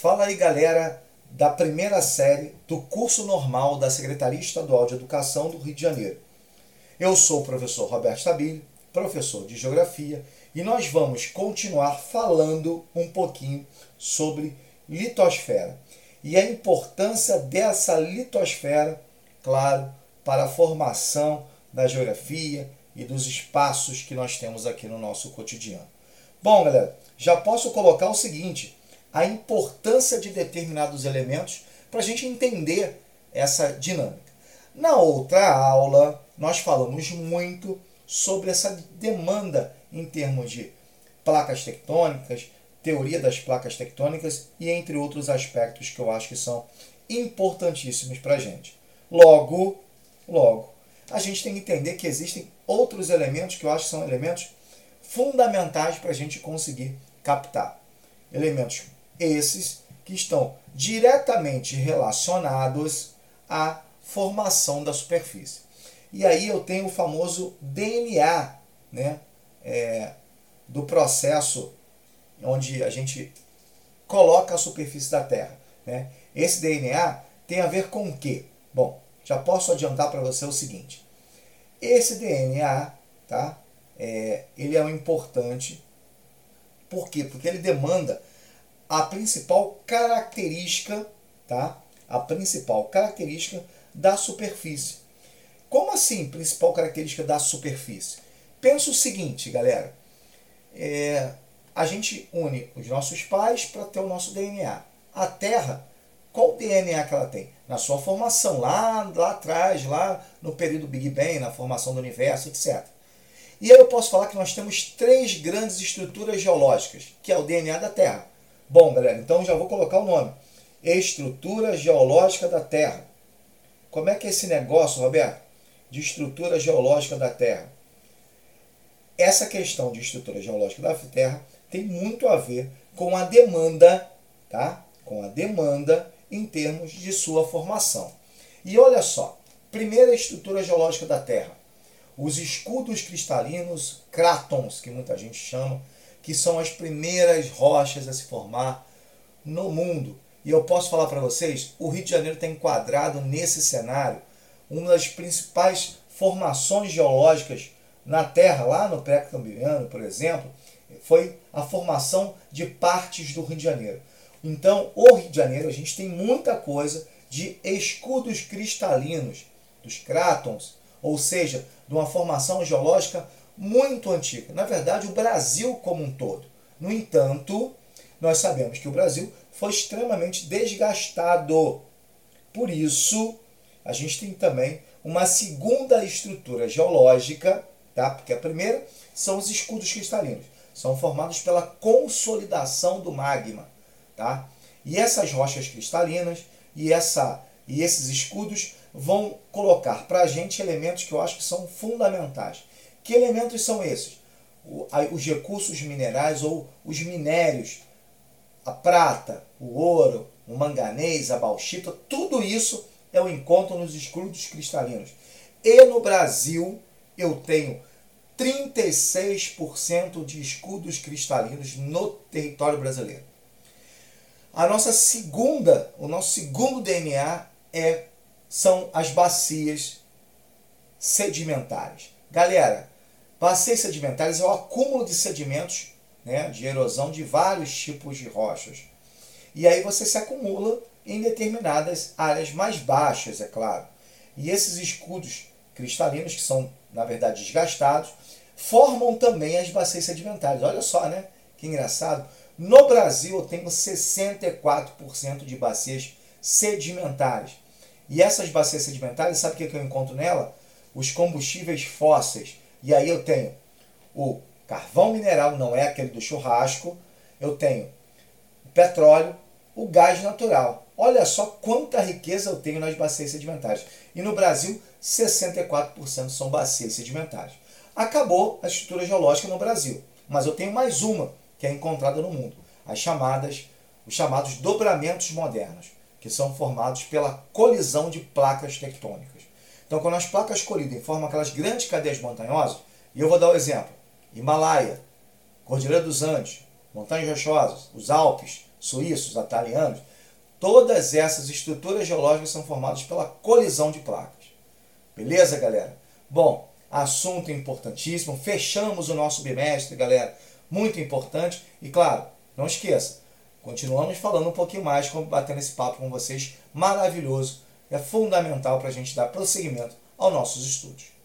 Fala aí, galera da primeira série do curso normal da Secretaria Estadual de Educação do Rio de Janeiro. Eu sou o professor Roberto Stabile, professor de Geografia, e nós vamos continuar falando um pouquinho sobre litosfera e a importância dessa litosfera, claro, para a formação da geografia e dos espaços que nós temos aqui no nosso cotidiano. Bom, galera, já posso colocar o seguinte: a importância de determinados elementos para a gente entender essa dinâmica. Na outra aula, nós falamos muito sobre essa demanda em termos de placas tectônicas, teoria das placas tectônicas e entre outros aspectos que eu acho que são importantíssimos para a gente. Logo, logo, a gente tem que entender que existem outros elementos que eu acho que são elementos fundamentais para a gente conseguir captar. Elementos esses que estão diretamente relacionados à formação da superfície. E aí eu tenho o famoso DNA né, é, do processo onde a gente coloca a superfície da Terra. Né? Esse DNA tem a ver com o quê? Bom, já posso adiantar para você o seguinte. Esse DNA, tá? É, ele é um importante. Por quê? Porque ele demanda a principal característica, tá? A principal característica da superfície. Como assim, principal característica da superfície? Pensa o seguinte, galera. É, a gente une os nossos pais para ter o nosso DNA. A Terra, qual DNA que ela tem? Na sua formação, lá, lá atrás, lá no período Big Bang, na formação do universo, etc. E aí eu posso falar que nós temos três grandes estruturas geológicas, que é o DNA da Terra. Bom, galera, então já vou colocar o nome. Estrutura geológica da Terra. Como é que é esse negócio, Roberto, de estrutura geológica da Terra? Essa questão de estrutura geológica da Terra tem muito a ver com a demanda, tá? Com a demanda em termos de sua formação. E olha só, primeira estrutura geológica da Terra, os escudos cristalinos, crátons, que muita gente chama, que são as primeiras rochas a se formar no mundo. E eu posso falar para vocês, o Rio de Janeiro está enquadrado nesse cenário, uma das principais formações geológicas na Terra, lá no pré-cambriano, por exemplo, foi a formação de partes do Rio de Janeiro. Então, o Rio de Janeiro, a gente tem muita coisa de escudos cristalinos, dos crátons, ou seja, de uma formação geológica muito antiga. Na verdade, o Brasil como um todo. No entanto, nós sabemos que o Brasil foi extremamente desgastado. Por isso, a gente tem também uma segunda estrutura geológica, tá? Porque a primeira são os escudos cristalinos. São formados pela consolidação do magma, tá? E essas rochas cristalinas e essa e esses escudos vão colocar para a gente elementos que eu acho que são fundamentais. Que elementos são esses? Os recursos minerais ou os minérios, a prata, o ouro, o manganês, a bauxita, tudo isso é o encontro nos escudos cristalinos. E no Brasil eu tenho 36% de escudos cristalinos no território brasileiro. A nossa segunda, o nosso segundo DNA é são as bacias sedimentares. Galera, bacias sedimentares é o acúmulo de sedimentos, né, de erosão de vários tipos de rochas. E aí você se acumula em determinadas áreas mais baixas, é claro. E esses escudos cristalinos, que são, na verdade, desgastados, formam também as bacias sedimentares. Olha só, né? Que engraçado. No Brasil, eu tenho 64% de bacias sedimentares. E essas bacias sedimentares, sabe o que eu encontro nela? Os combustíveis fósseis. E aí eu tenho o carvão mineral, não é aquele do churrasco. Eu tenho o petróleo, o gás natural. Olha só quanta riqueza eu tenho nas bacias sedimentares. E no Brasil, 64% são bacias sedimentares. Acabou a estrutura geológica no Brasil. Mas eu tenho mais uma que é encontrada no mundo. As chamadas, os chamados dobramentos modernos que são formados pela colisão de placas tectônicas. Então, quando as placas colidem formam aquelas grandes cadeias montanhosas, e eu vou dar o um exemplo: Himalaia, Cordilheira dos Andes, Montanhas Rochosas, os Alpes, suíços, italianos, todas essas estruturas geológicas são formadas pela colisão de placas. Beleza, galera? Bom, assunto importantíssimo. Fechamos o nosso bimestre, galera. Muito importante. E claro, não esqueça, continuamos falando um pouquinho mais, batendo esse papo com vocês. Maravilhoso. É fundamental para a gente dar prosseguimento aos nossos estudos.